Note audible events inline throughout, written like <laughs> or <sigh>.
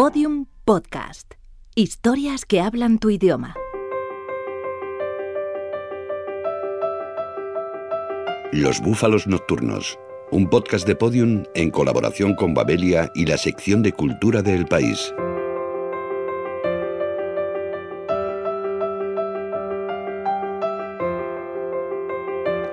Podium Podcast. Historias que hablan tu idioma. Los Búfalos Nocturnos, un podcast de Podium en colaboración con Babelia y la sección de cultura del país.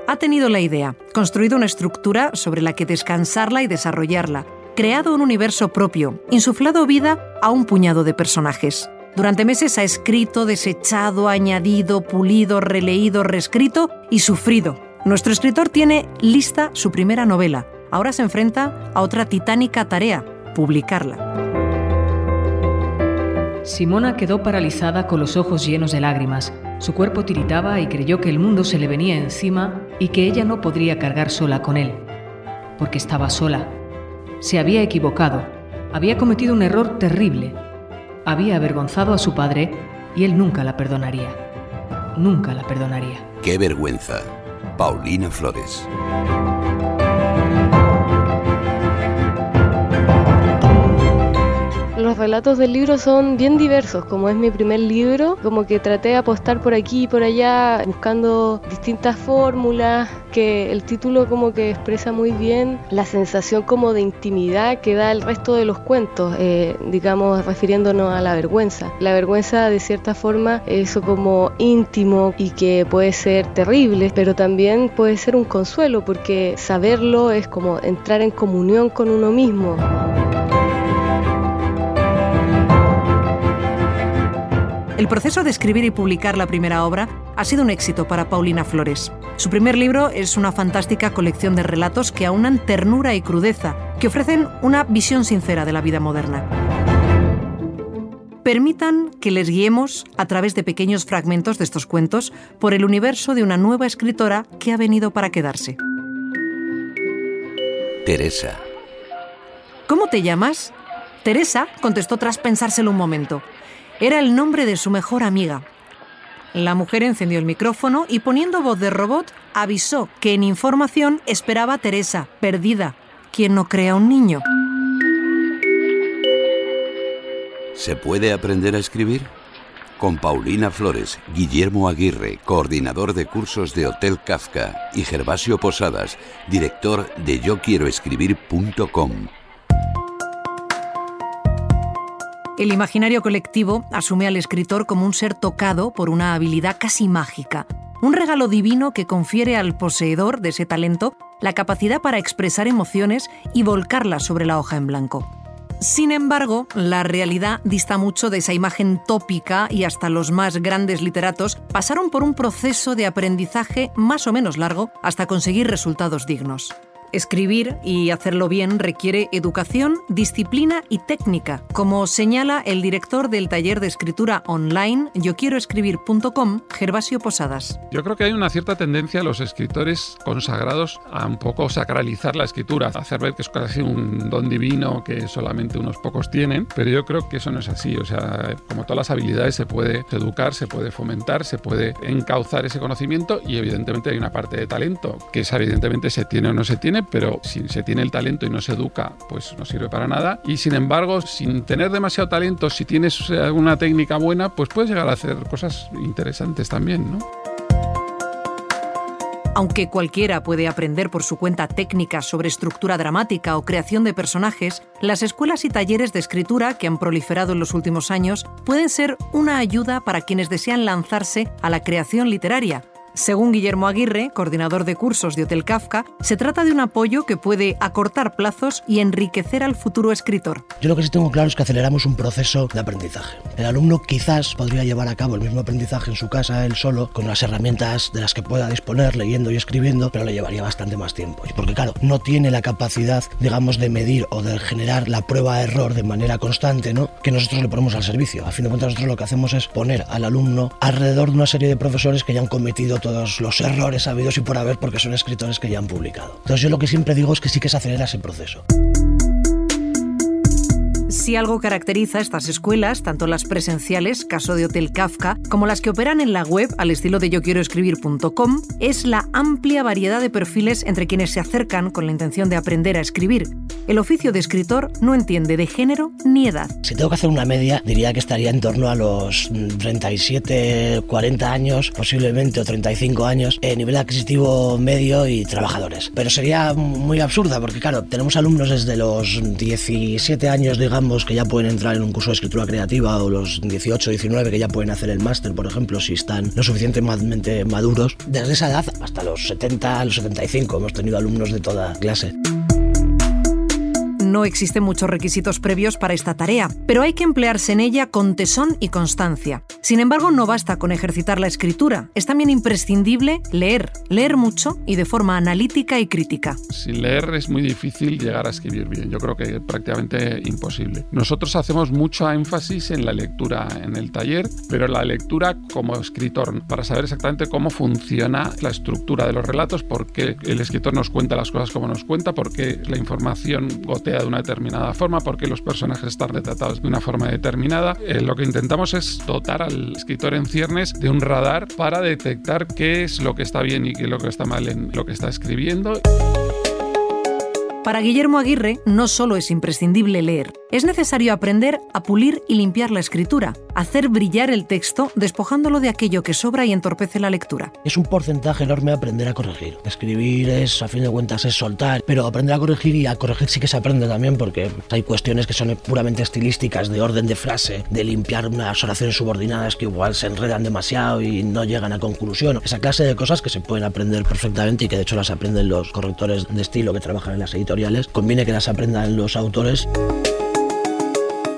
Ha tenido la idea, construido una estructura sobre la que descansarla y desarrollarla, creado un universo propio, insuflado vida a un puñado de personajes. Durante meses ha escrito, desechado, añadido, pulido, releído, reescrito y sufrido. Nuestro escritor tiene lista su primera novela. Ahora se enfrenta a otra titánica tarea, publicarla. Simona quedó paralizada con los ojos llenos de lágrimas. Su cuerpo tiritaba y creyó que el mundo se le venía encima y que ella no podría cargar sola con él, porque estaba sola. Se había equivocado, había cometido un error terrible, había avergonzado a su padre y él nunca la perdonaría. Nunca la perdonaría. ¡Qué vergüenza! Paulina Flores. Los relatos del libro son bien diversos, como es mi primer libro, como que traté de apostar por aquí y por allá, buscando distintas fórmulas, que el título como que expresa muy bien la sensación como de intimidad que da el resto de los cuentos, eh, digamos refiriéndonos a la vergüenza. La vergüenza de cierta forma es eso como íntimo y que puede ser terrible, pero también puede ser un consuelo porque saberlo es como entrar en comunión con uno mismo. El proceso de escribir y publicar la primera obra ha sido un éxito para Paulina Flores. Su primer libro es una fantástica colección de relatos que aunan ternura y crudeza, que ofrecen una visión sincera de la vida moderna. Permitan que les guiemos a través de pequeños fragmentos de estos cuentos por el universo de una nueva escritora que ha venido para quedarse. Teresa. ¿Cómo te llamas? Teresa contestó tras pensárselo un momento. Era el nombre de su mejor amiga. La mujer encendió el micrófono y poniendo voz de robot avisó que en información esperaba Teresa, perdida, quien no crea un niño. ¿Se puede aprender a escribir? Con Paulina Flores, Guillermo Aguirre, coordinador de cursos de Hotel Kafka, y Gervasio Posadas, director de YoQuieroEscribir.com. El imaginario colectivo asume al escritor como un ser tocado por una habilidad casi mágica, un regalo divino que confiere al poseedor de ese talento la capacidad para expresar emociones y volcarlas sobre la hoja en blanco. Sin embargo, la realidad dista mucho de esa imagen tópica y hasta los más grandes literatos pasaron por un proceso de aprendizaje más o menos largo hasta conseguir resultados dignos. Escribir y hacerlo bien requiere educación, disciplina y técnica, como señala el director del taller de escritura online yoquieroescribir.com, Gervasio Posadas. Yo creo que hay una cierta tendencia a los escritores consagrados a un poco sacralizar la escritura, hacer ver que es casi un don divino que solamente unos pocos tienen, pero yo creo que eso no es así, o sea, como todas las habilidades se puede educar, se puede fomentar, se puede encauzar ese conocimiento y evidentemente hay una parte de talento, que esa evidentemente se tiene o no se tiene, pero si se tiene el talento y no se educa, pues no sirve para nada. Y sin embargo, sin tener demasiado talento, si tienes alguna técnica buena, pues puedes llegar a hacer cosas interesantes también, ¿no? Aunque cualquiera puede aprender por su cuenta técnicas sobre estructura dramática o creación de personajes, las escuelas y talleres de escritura que han proliferado en los últimos años pueden ser una ayuda para quienes desean lanzarse a la creación literaria según Guillermo Aguirre, coordinador de cursos de Hotel Kafka, se trata de un apoyo que puede acortar plazos y enriquecer al futuro escritor. Yo lo que sí tengo claro es que aceleramos un proceso de aprendizaje. El alumno quizás podría llevar a cabo el mismo aprendizaje en su casa, él solo, con las herramientas de las que pueda disponer, leyendo y escribiendo, pero le llevaría bastante más tiempo. Porque claro, no tiene la capacidad, digamos, de medir o de generar la prueba de error de manera constante, ¿no? Que nosotros le ponemos al servicio. A fin de cuentas, nosotros lo que hacemos es poner al alumno alrededor de una serie de profesores que ya han cometido todos los errores habidos y por haber porque son escritores que ya han publicado. Entonces yo lo que siempre digo es que sí que se acelera ese proceso. Si algo caracteriza estas escuelas, tanto las presenciales, caso de Hotel Kafka, como las que operan en la web al estilo de yo quiero escribir.com, es la amplia variedad de perfiles entre quienes se acercan con la intención de aprender a escribir. El oficio de escritor no entiende de género ni edad. Si tengo que hacer una media, diría que estaría en torno a los 37, 40 años, posiblemente, o 35 años, nivel adquisitivo medio y trabajadores. Pero sería muy absurda porque, claro, tenemos alumnos desde los 17 años, digamos, que ya pueden entrar en un curso de escritura creativa o los 18, 19 que ya pueden hacer el máster, por ejemplo, si están lo suficientemente maduros. Desde esa edad hasta los 70, los 75 hemos tenido alumnos de toda clase no existen muchos requisitos previos para esta tarea, pero hay que emplearse en ella con tesón y constancia. Sin embargo, no basta con ejercitar la escritura, es también imprescindible leer, leer mucho y de forma analítica y crítica. Sin leer es muy difícil llegar a escribir bien, yo creo que prácticamente imposible. Nosotros hacemos mucho énfasis en la lectura en el taller, pero la lectura como escritor, para saber exactamente cómo funciona la estructura de los relatos, por qué el escritor nos cuenta las cosas como nos cuenta, por qué la información gotea de una determinada forma, porque los personajes están retratados de una forma determinada. Eh, lo que intentamos es dotar al escritor en ciernes de un radar para detectar qué es lo que está bien y qué es lo que está mal en lo que está escribiendo. Para Guillermo Aguirre no solo es imprescindible leer, es necesario aprender a pulir y limpiar la escritura, hacer brillar el texto despojándolo de aquello que sobra y entorpece la lectura. Es un porcentaje enorme aprender a corregir. Escribir es, a fin de cuentas, es soltar, pero aprender a corregir y a corregir sí que se aprende también porque hay cuestiones que son puramente estilísticas, de orden de frase, de limpiar unas oraciones subordinadas que igual se enredan demasiado y no llegan a conclusión. Esa clase de cosas que se pueden aprender perfectamente y que de hecho las aprenden los correctores de estilo que trabajan en las editoriales conviene que las aprendan los autores.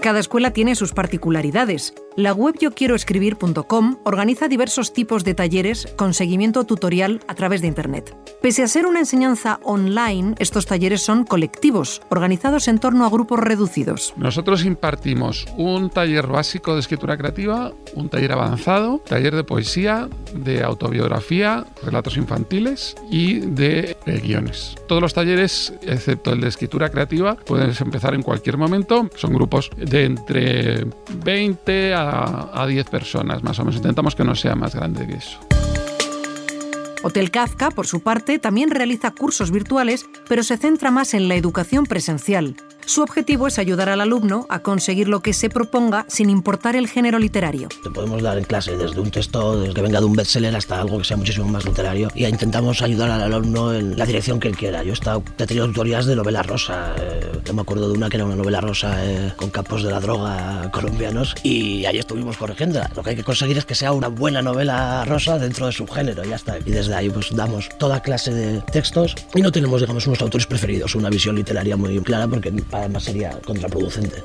Cada escuela tiene sus particularidades. La web yo quiero escribir.com organiza diversos tipos de talleres con seguimiento tutorial a través de Internet. Pese a ser una enseñanza online, estos talleres son colectivos, organizados en torno a grupos reducidos. Nosotros impartimos un taller básico de escritura creativa, un taller avanzado, taller de poesía, de autobiografía, relatos infantiles y de, guiones. Todos los talleres, excepto el de escritura creativa, puedes empezar en cualquier momento. Son grupos de entre 20 a, a 10 personas, más o menos. Intentamos que no sea más grande que eso. Hotel Kafka, por su parte, también realiza cursos virtuales, pero se centra más en la educación presencial. Su objetivo es ayudar al alumno a conseguir lo que se proponga sin importar el género literario. Te podemos dar en clase desde un texto desde que venga de un bestseller hasta algo que sea muchísimo más literario y intentamos ayudar al alumno en la dirección que él quiera. Yo he, estado, he tenido tutorías de novela rosa. Eh, yo me acuerdo de una que era una novela rosa eh, con capos de la droga colombianos y ahí estuvimos corrigiendo. Lo que hay que conseguir es que sea una buena novela rosa dentro de su género ya está. Y desde ahí pues damos toda clase de textos y no tenemos digamos unos autores preferidos, una visión literaria muy clara porque además sería contraproducente.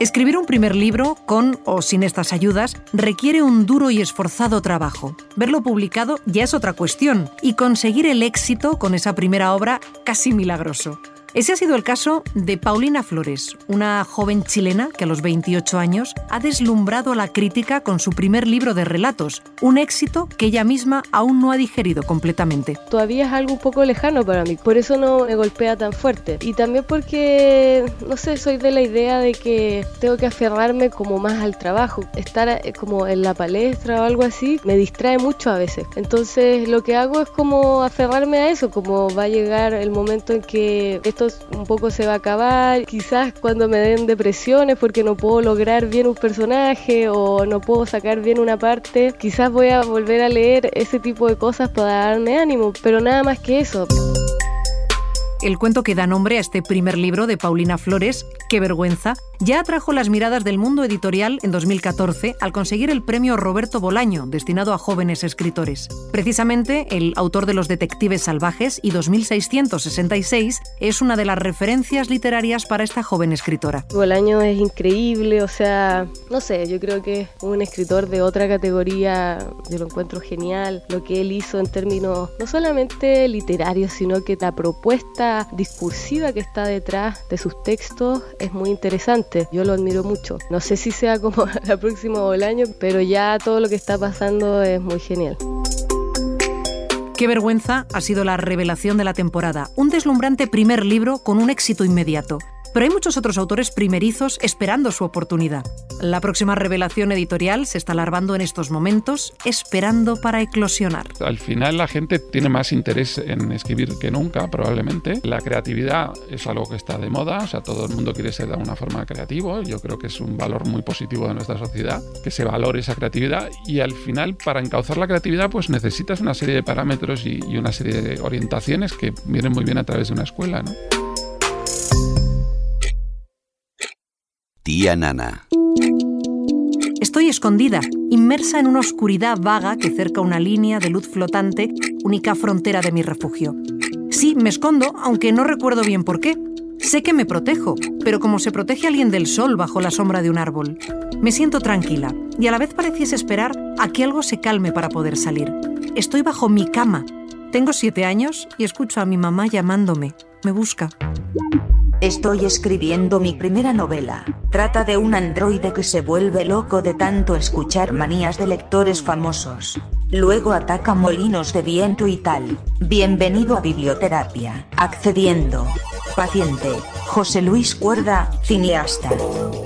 Escribir un primer libro, con o sin estas ayudas, requiere un duro y esforzado trabajo. Verlo publicado ya es otra cuestión, y conseguir el éxito con esa primera obra casi milagroso. Ese ha sido el caso de Paulina Flores, una joven chilena que a los 28 años ha deslumbrado a la crítica con su primer libro de relatos, un éxito que ella misma aún no ha digerido completamente. Todavía es algo un poco lejano para mí, por eso no me golpea tan fuerte. Y también porque, no sé, soy de la idea de que tengo que aferrarme como más al trabajo. Estar eh, como en la palestra o algo así me distrae mucho a veces. Entonces lo que hago es como aferrarme a eso, como va a llegar el momento en que esto un poco se va a acabar. Quizás cuando me den depresiones porque no puedo lograr bien un personaje o no puedo sacar bien una parte, quizás voy a volver a leer ese tipo de cosas para darme ánimo, pero nada más que eso. El cuento que da nombre a este primer libro de Paulina Flores, Qué vergüenza, ya atrajo las miradas del mundo editorial en 2014 al conseguir el premio Roberto Bolaño, destinado a jóvenes escritores. Precisamente, el autor de Los Detectives Salvajes y 2666 es una de las referencias literarias para esta joven escritora. Bolaño es increíble, o sea, no sé, yo creo que un escritor de otra categoría, yo lo encuentro genial, lo que él hizo en términos no solamente literarios, sino que la propuesta discursiva que está detrás de sus textos es muy interesante. Yo lo admiro mucho. No sé si sea como <laughs> la próxima o el año, pero ya todo lo que está pasando es muy genial. Qué vergüenza ha sido la revelación de la temporada, un deslumbrante primer libro con un éxito inmediato. Pero hay muchos otros autores primerizos esperando su oportunidad. La próxima revelación editorial se está larvando en estos momentos, esperando para eclosionar. Al final la gente tiene más interés en escribir que nunca, probablemente. La creatividad es algo que está de moda, o sea, todo el mundo quiere ser de alguna forma creativo. Yo creo que es un valor muy positivo de nuestra sociedad, que se valore esa creatividad y al final para encauzar la creatividad pues necesitas una serie de parámetros y, una serie de orientaciones que vienen muy bien a través de una escuela, ¿no? Tía Nana. Estoy escondida, inmersa en una oscuridad vaga que cerca una línea de luz flotante, única frontera de mi refugio. Sí, me escondo, aunque no recuerdo bien por qué. Sé que me protejo, pero como se protege alguien del sol bajo la sombra de un árbol. Me siento tranquila y a la vez pareciese esperar a que algo se calme para poder salir. Estoy bajo mi cama. Tengo siete años y escucho a mi mamá llamándome. Me busca. Estoy escribiendo mi primera novela. Trata de un androide que se vuelve loco de tanto escuchar manías de lectores famosos. Luego ataca molinos de viento y tal. Bienvenido a biblioterapia. Accediendo. Paciente. José Luis Cuerda, cineasta.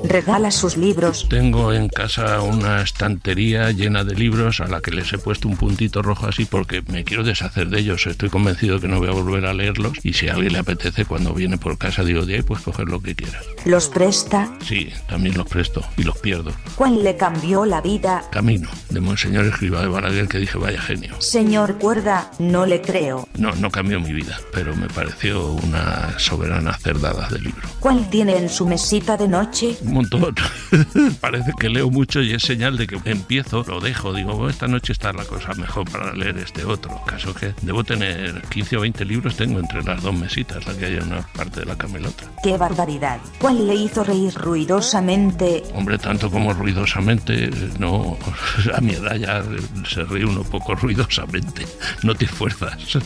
Regala sus libros. Tengo en casa una estantería llena de libros a la que les he puesto un puntito rojo así porque me quiero deshacer de ellos. Estoy convencido que no voy a volver a leerlos y si a alguien le apetece cuando viene por casa digo de ahí pues coger lo que quiera. ¿Los presta? Sí, también los presto y los pierdo. ¿Cuál le cambió la vida? Camino, de Monseñor Escriba de Balaguer que dije vaya genio. Señor Cuerda, no le creo. No, no cambió mi vida, pero me pareció una soberana cerdada de libro. ¿Cuál tiene en su mesita de noche? Un montón. <laughs> Parece que leo mucho y es señal de que empiezo, lo dejo, digo, "Bueno, esta noche está la cosa mejor para leer este otro. Caso que debo tener 15 o 20 libros, tengo entre las dos mesitas, la que hay en una parte de la cama y la otra. ¡Qué barbaridad! ¿Cuál le hizo reír ruidosamente? Hombre, tanto como ruidosamente, no, <laughs> a mi edad ya se ríe uno poco ruidosamente, no te fuerzas.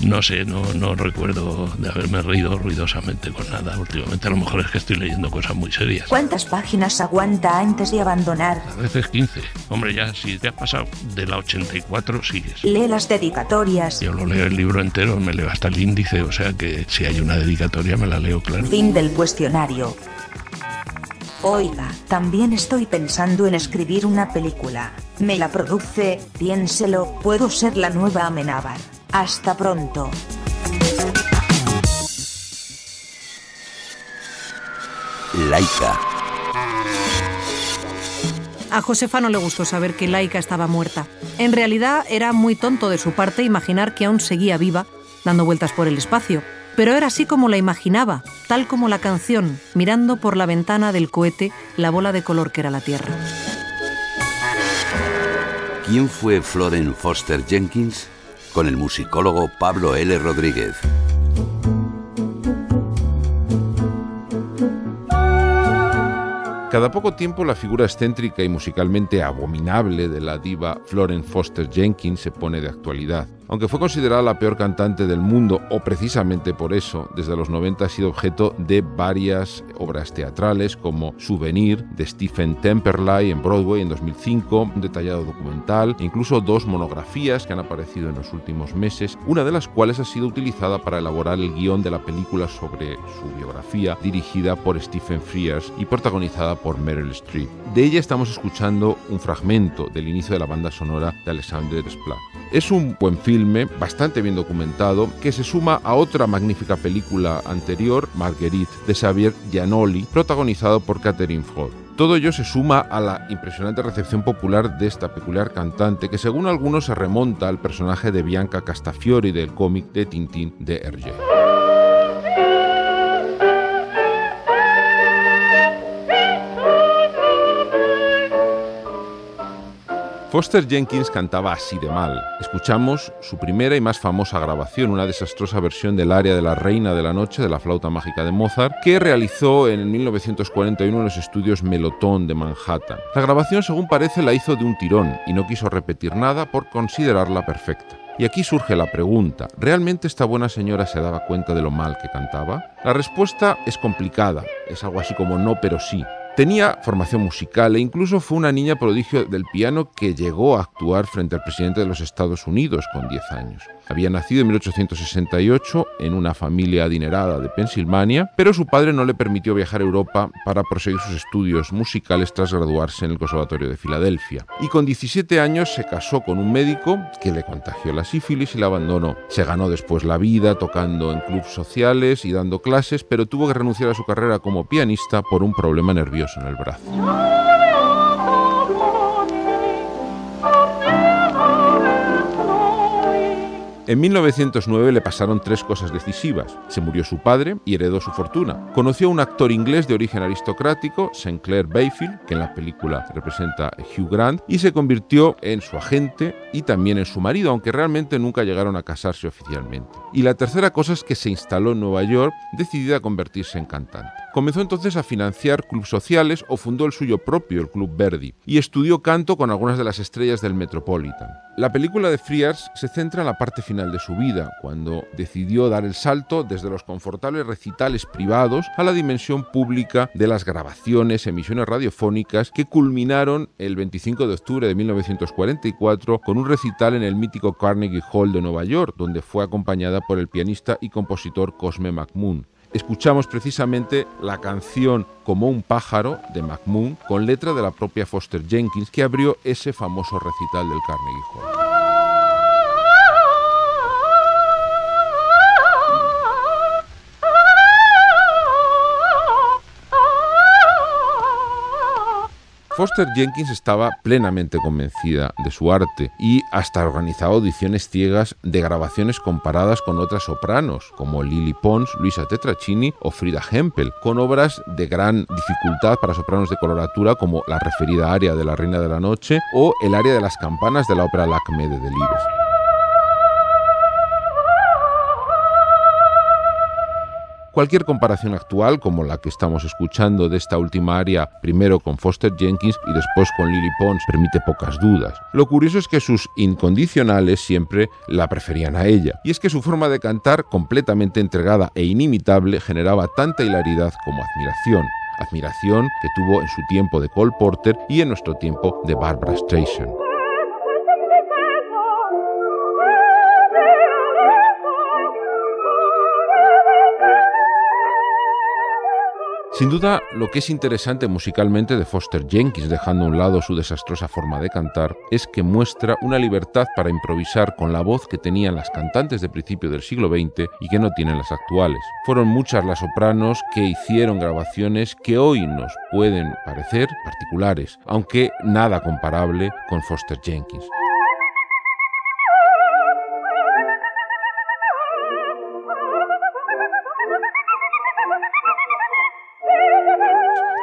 No sé, no, no recuerdo de haberme reído ruidosamente con nada últimamente. A lo mejor es que estoy leyendo cosas muy serias. ¿Cuántas páginas aguanta antes de abandonar? A veces 15. Hombre, ya si te has pasado de la 84, sigues. Lee las dedicatorias. Yo lo leo el libro entero, me leo hasta el índice, o sea que si hay una dedicatoria me la leo, claro. Fin del cuestionario. Oiga, también estoy pensando en escribir una película. Me la produce, piénselo, puedo ser la nueva Amenábar. Hasta pronto. Laika. A Josefa no le gustó saber que Laika estaba muerta. En realidad era muy tonto de su parte imaginar que aún seguía viva, dando vueltas por el espacio. Pero era así como la imaginaba, tal como la canción, mirando por la ventana del cohete la bola de color que era la Tierra. ¿Quién fue Floren Foster Jenkins? Con el musicólogo Pablo L. Rodríguez. Cada poco tiempo la figura excéntrica y musicalmente abominable de la diva Florence Foster Jenkins se pone de actualidad. Aunque fue considerada la peor cantante del mundo, o precisamente por eso, desde los 90 ha sido objeto de varias obras teatrales como Souvenir de Stephen Temperley en Broadway en 2005, un detallado documental e incluso dos monografías que han aparecido en los últimos meses, una de las cuales ha sido utilizada para elaborar el guion de la película sobre su biografía, dirigida por Stephen Frears y protagonizada por Meryl Streep. De ella estamos escuchando un fragmento del inicio de la banda sonora de Alexander Desplat. Es un buen filme, bastante bien documentado, que se suma a otra magnífica película anterior, Marguerite, de Xavier Giannoli, protagonizado por Catherine Ford. Todo ello se suma a la impresionante recepción popular de esta peculiar cantante que según algunos se remonta al personaje de Bianca Castafiori del cómic de Tintín de Hergé. Foster Jenkins cantaba así de mal. Escuchamos su primera y más famosa grabación, una desastrosa versión del área de la Reina de la Noche de la flauta mágica de Mozart, que realizó en 1941 en los estudios Melotón de Manhattan. La grabación, según parece, la hizo de un tirón y no quiso repetir nada por considerarla perfecta. Y aquí surge la pregunta, ¿realmente esta buena señora se daba cuenta de lo mal que cantaba? La respuesta es complicada, es algo así como no pero sí. Tenía formación musical e incluso fue una niña prodigio del piano que llegó a actuar frente al presidente de los Estados Unidos con 10 años. Había nacido en 1868 en una familia adinerada de Pensilvania, pero su padre no le permitió viajar a Europa para proseguir sus estudios musicales tras graduarse en el Conservatorio de Filadelfia. Y con 17 años se casó con un médico que le contagió la sífilis y la abandonó. Se ganó después la vida tocando en clubes sociales y dando clases, pero tuvo que renunciar a su carrera como pianista por un problema nervioso en el brazo. En 1909 le pasaron tres cosas decisivas. Se murió su padre y heredó su fortuna. Conoció a un actor inglés de origen aristocrático, St. Clair Bayfield, que en la película representa a Hugh Grant, y se convirtió en su agente y también en su marido, aunque realmente nunca llegaron a casarse oficialmente. Y la tercera cosa es que se instaló en Nueva York, decidida a convertirse en cantante. Comenzó entonces a financiar clubes sociales o fundó el suyo propio, el Club Verdi, y estudió canto con algunas de las estrellas del Metropolitan. La película de Friars se centra en la parte final de su vida, cuando decidió dar el salto desde los confortables recitales privados a la dimensión pública de las grabaciones, emisiones radiofónicas que culminaron el 25 de octubre de 1944 con un recital en el mítico Carnegie Hall de Nueva York, donde fue acompañada por el pianista y compositor Cosme McMoon escuchamos precisamente la canción Como un pájaro de McMoon con letra de la propia Foster Jenkins que abrió ese famoso recital del Carnegie Hall. Foster Jenkins estaba plenamente convencida de su arte y hasta organizaba audiciones ciegas de grabaciones comparadas con otras sopranos como Lily Pons, Luisa Tetracini o Frida Hempel, con obras de gran dificultad para sopranos de coloratura como la referida aria de La Reina de la Noche o el área de las campanas de la ópera Lacme de Delibes. Cualquier comparación actual, como la que estamos escuchando de esta última área, primero con Foster Jenkins y después con Lily Pons, permite pocas dudas. Lo curioso es que sus incondicionales siempre la preferían a ella, y es que su forma de cantar, completamente entregada e inimitable, generaba tanta hilaridad como admiración admiración que tuvo en su tiempo de Cole Porter y en nuestro tiempo de Barbara Streisand. Sin duda, lo que es interesante musicalmente de Foster Jenkins, dejando a un lado su desastrosa forma de cantar, es que muestra una libertad para improvisar con la voz que tenían las cantantes de principio del siglo XX y que no tienen las actuales. Fueron muchas las sopranos que hicieron grabaciones que hoy nos pueden parecer particulares, aunque nada comparable con Foster Jenkins.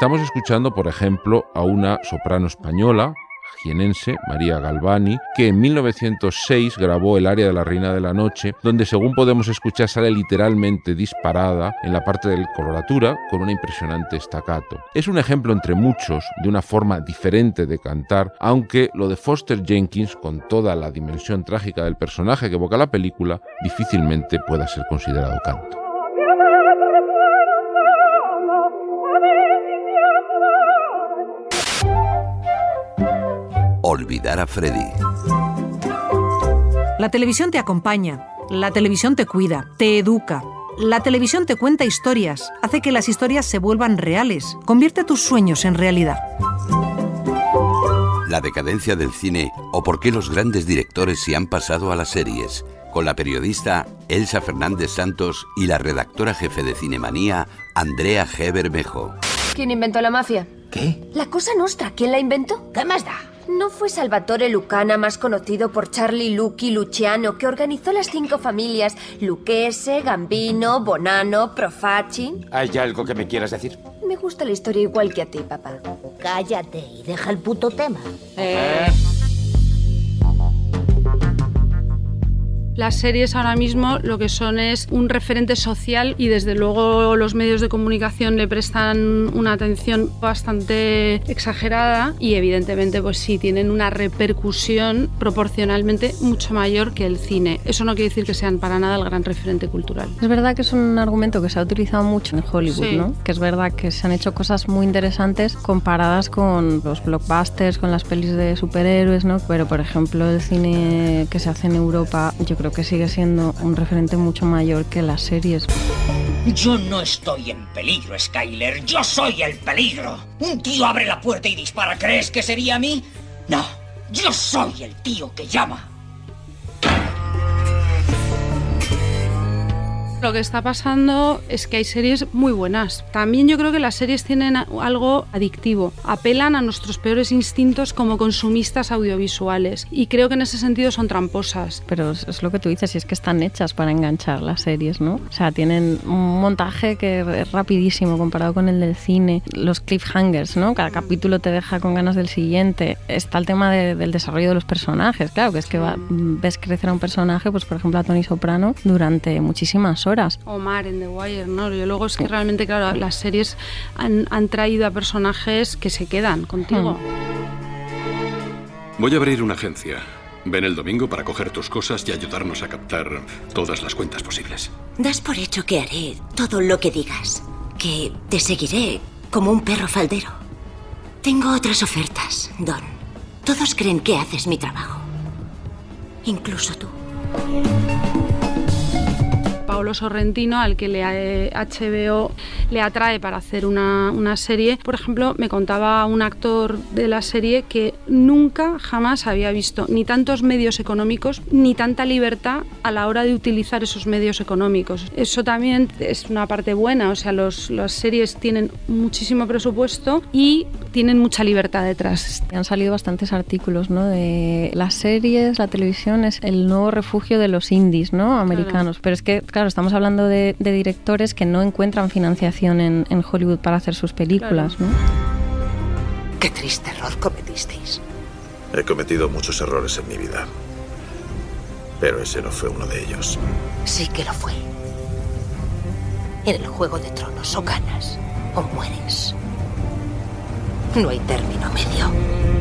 Estamos escuchando, por ejemplo, a una soprano española, jienense, María Galvani, que en 1906 grabó El área de la Reina de la Noche, donde según podemos escuchar sale literalmente disparada en la parte de coloratura con una impresionante staccato. Es un ejemplo entre muchos de una forma diferente de cantar, aunque lo de Foster Jenkins, con toda la dimensión trágica del personaje que evoca la película, difícilmente pueda ser considerado canto. Olvidar a Freddy. La televisión te acompaña, la televisión te cuida, te educa. La televisión te cuenta historias, hace que las historias se vuelvan reales, convierte tus sueños en realidad. La decadencia del cine o por qué los grandes directores se han pasado a las series, con la periodista Elsa Fernández Santos y la redactora jefe de Cinemanía, Andrea G. Bermejo. ¿Quién inventó la mafia? ¿Qué? La cosa nostra. ¿Quién la inventó? ¿Qué más da? ¿No fue Salvatore Lucana, más conocido por Charlie Lucchi Luciano, que organizó las cinco familias Lucchese, Gambino, Bonano, Profaci? ¿Hay algo que me quieras decir? Me gusta la historia igual que a ti, papá. Cállate y deja el puto tema. Eh. Las series ahora mismo lo que son es un referente social y desde luego los medios de comunicación le prestan una atención bastante exagerada y evidentemente pues sí tienen una repercusión proporcionalmente mucho mayor que el cine. Eso no quiere decir que sean para nada el gran referente cultural. Es verdad que es un argumento que se ha utilizado mucho en Hollywood, Sí. ¿no? Que es verdad que se han hecho cosas muy interesantes comparadas con los blockbusters, con las pelis de superhéroes, ¿no? Pero por ejemplo el cine que se hace en Europa, yo creo que sigue siendo un referente mucho mayor que las series. Yo no estoy en peligro, Skyler. Yo soy el peligro. Un tío abre la puerta y dispara. ¿Crees que sería a mí? No. Yo soy el tío que llama. Lo que está pasando es que hay series muy buenas. También yo creo que las series tienen algo adictivo. Apelan a nuestros peores instintos como consumistas audiovisuales. Y creo que en ese sentido son tramposas. Pero es lo que tú dices, y es que están hechas para enganchar las series, ¿no? O sea, tienen un montaje que es rapidísimo comparado con el del cine. Los cliffhangers, ¿no? Cada capítulo te deja con ganas del siguiente. Está el tema de- del desarrollo de los personajes. Claro, que es que va- ves crecer a un personaje, pues por ejemplo a Tony Soprano, durante muchísimas horas. Omar en The Wire, ¿no? Yo luego es que realmente, claro, las series han, han traído a personajes que se quedan contigo. Voy a abrir una agencia. Ven el domingo para coger tus cosas y ayudarnos a captar todas las cuentas posibles. Das por hecho que haré todo lo que digas. Que te seguiré como un perro faldero. Tengo otras ofertas, Don. Todos creen que haces mi trabajo. Incluso tú. Paolo Sorrentino, al que le, eh, HBO le atrae para hacer una, una serie. Por ejemplo, me contaba un actor de la serie que nunca, jamás había visto ni tantos medios económicos ni tanta libertad a la hora de utilizar esos medios económicos. Eso también es una parte buena, o sea, los, las series tienen muchísimo presupuesto y tienen mucha libertad detrás. Han salido bastantes artículos, ¿no? De las series, la televisión es el nuevo refugio de los indies, ¿no? Americanos. Pero es que, claro, estamos hablando de, de directores que no encuentran financiación en, en Hollywood para hacer sus películas, ¿no? Qué triste error cometisteis. He cometido muchos errores en mi vida. Pero ese no fue uno de ellos. Sí que lo fue. En el Juego de Tronos o ganas o mueres. No hay término medio.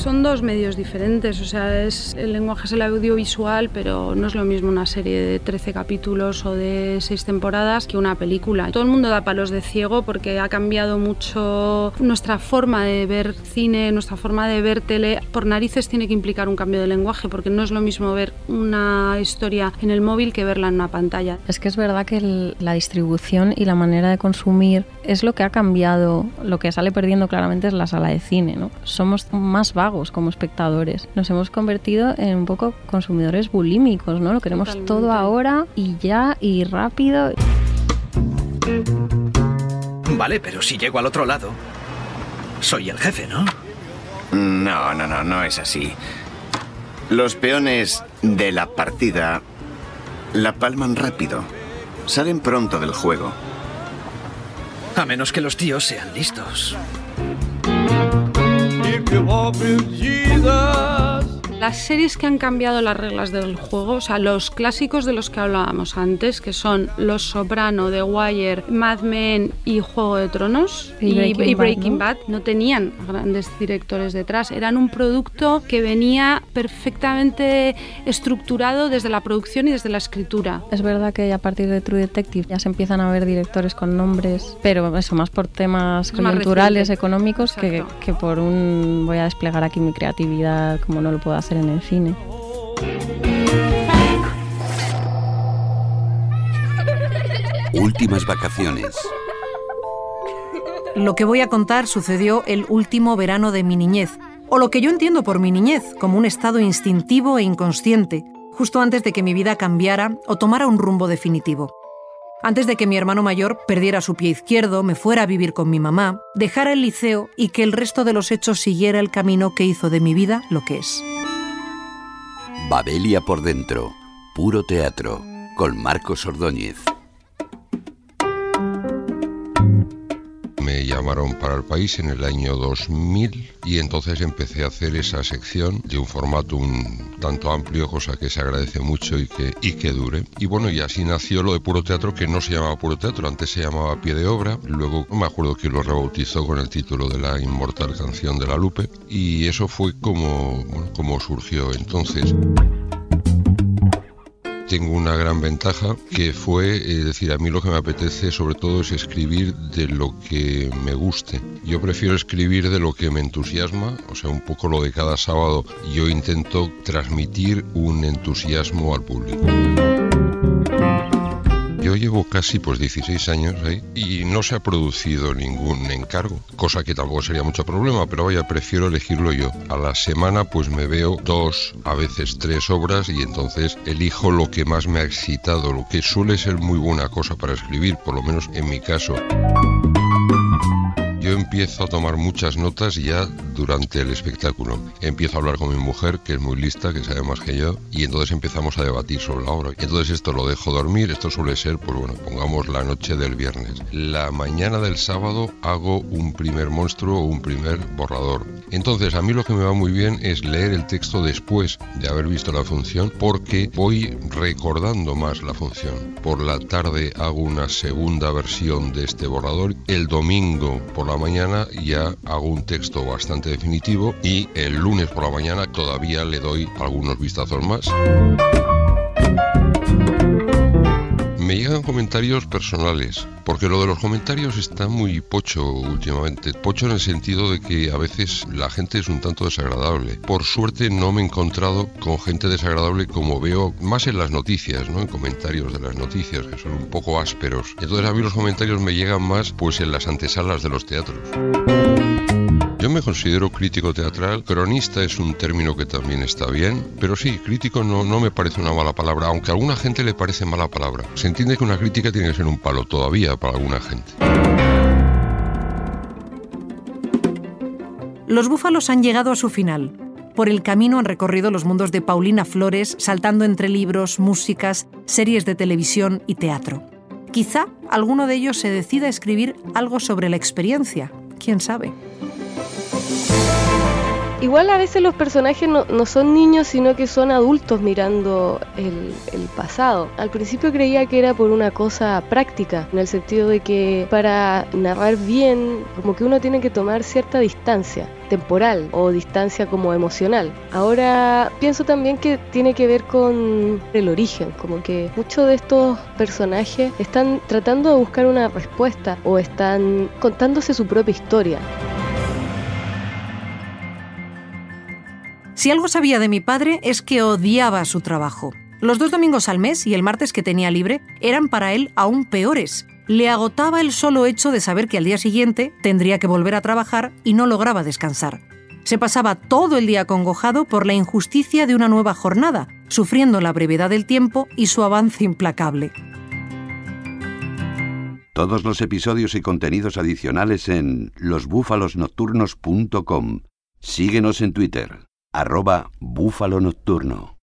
Son dos medios diferentes, o sea, es, el lenguaje es el audiovisual, pero no es lo mismo una serie de 13 capítulos o de 6 temporadas que una película. Todo el mundo da palos de ciego porque ha cambiado mucho nuestra forma de ver cine, nuestra forma de ver tele. Por narices tiene que implicar un cambio de lenguaje porque no es lo mismo ver una historia en el móvil que verla en una pantalla. Es que es verdad que la distribución y la manera de consumir es lo que ha cambiado. Lo que sale perdiendo claramente es la sala de cine. Somos más vagos como espectadores. Nos hemos convertido en un poco consumidores bulímicos, ¿no? Lo queremos Totalmente. todo ahora y ya y rápido. Vale, pero si llego al otro lado, soy el jefe, ¿no? No, no, no, no es así. Los peones de la partida la palman rápido. Salen pronto del juego. A menos que los tíos sean listos. que you walk with Jesus. Las series que han cambiado las reglas del juego, o sea, los clásicos de los que hablábamos antes, que son Los Soprano, The Wire, Mad Men y Juego de Tronos Y Breaking y Bad, ¿no? Bad, ¿no? tenían grandes directores detrás. Eran un producto que venía perfectamente estructurado desde la producción y desde la escritura. Es verdad que a partir de True Detective ya se empiezan a ver directores con nombres, pero eso más por temas coyunturales, económicos, que, que por un voy a desplegar aquí mi creatividad como no lo puedo hacer en el cine. Últimas vacaciones. Lo que voy a contar sucedió el último verano de mi niñez, o lo que yo entiendo por mi niñez, como un estado instintivo e inconsciente, justo antes de que mi vida cambiara o tomara un rumbo definitivo. Antes de que mi hermano mayor perdiera su pie izquierdo, me fuera a vivir con mi mamá, dejara el liceo y que el resto de los hechos siguiera el camino que hizo de mi vida lo que es. Babelia por dentro. Puro teatro. Con Marcos Ordóñez. Me llamaron para el país en el año 2000 y entonces empecé a hacer esa sección de un formato un tanto amplio, cosa que se agradece mucho y que, y que dure. Y bueno, y así nació lo de puro teatro, que no se llamaba puro teatro, antes se llamaba pie de obra, luego me acuerdo que lo rebautizó con el título de la inmortal canción de la Lupe. Y eso fue como, como surgió entonces tengo una gran ventaja que fue eh, decir a mí lo que me apetece sobre todo es escribir de lo que me guste. Yo prefiero escribir de lo que me entusiasma, o sea, un poco lo de cada sábado. Yo intento transmitir un entusiasmo al público. Yo llevo casi pues 16 años ahí y no se ha producido ningún encargo, cosa que tampoco sería mucho problema, pero vaya, prefiero elegirlo yo. A la semana pues me veo dos, a veces tres obras y entonces elijo lo que más me ha excitado, lo que suele ser muy buena cosa para escribir, por lo menos en mi caso. Yo empiezo a tomar muchas notas ya durante el espectáculo. Empiezo a hablar con mi mujer, que es muy lista, que sabe más que yo, y entonces empezamos a debatir sobre la obra. Entonces esto lo dejo dormir, esto suele ser, pues bueno, pongamos la noche del viernes. La mañana del sábado hago un primer monstruo o un primer borrador. Entonces a mí lo que me va muy bien es leer el texto después de haber visto la función, porque voy recordando más la función. Por la tarde hago una segunda versión de este borrador. El domingo por la mañana ya hago un texto bastante definitivo y el lunes por la mañana todavía le doy algunos vistazos más. Me llegan comentarios personales, porque lo de los comentarios está muy pocho últimamente. Pocho en el sentido de que a veces la gente es un tanto desagradable. Por suerte no me he encontrado con gente desagradable como veo más en las noticias, ¿no? En comentarios de las noticias, que son un poco ásperos. Entonces a mí los comentarios me llegan más pues en las antesalas de los teatros. Me considero crítico teatral, cronista es un término que también está bien, pero sí, crítico no, no me parece una mala palabra, aunque a alguna gente le parece mala palabra. Se entiende que una crítica tiene que ser un palo todavía para alguna gente. Los búfalos han llegado a su final. Por el camino han recorrido los mundos de Paulina Flores, saltando entre libros, músicas, series de televisión y teatro. Quizá alguno de ellos se decida a escribir algo sobre la experiencia, quién sabe. Igual a veces los personajes no, son niños, sino que son adultos mirando el, pasado. Al principio creía que era por una cosa práctica, en el sentido de que para narrar bien, como que uno tiene que tomar cierta distancia temporal o distancia como emocional. Ahora pienso también que tiene que ver con el origen, como que muchos de estos personajes están tratando de buscar una respuesta o están contándose su propia historia. Si algo sabía de mi padre es que odiaba su trabajo. Los dos domingos al mes y el martes que tenía libre eran para él aún peores. Le agotaba el solo hecho de saber que al día siguiente tendría que volver a trabajar y no lograba descansar. Se pasaba todo el día congojado por la injusticia de una nueva jornada, sufriendo la brevedad del tiempo y su avance implacable. Todos los episodios y contenidos adicionales en losbúfalosnocturnos.com. Síguenos en Twitter arroba búfalo nocturno.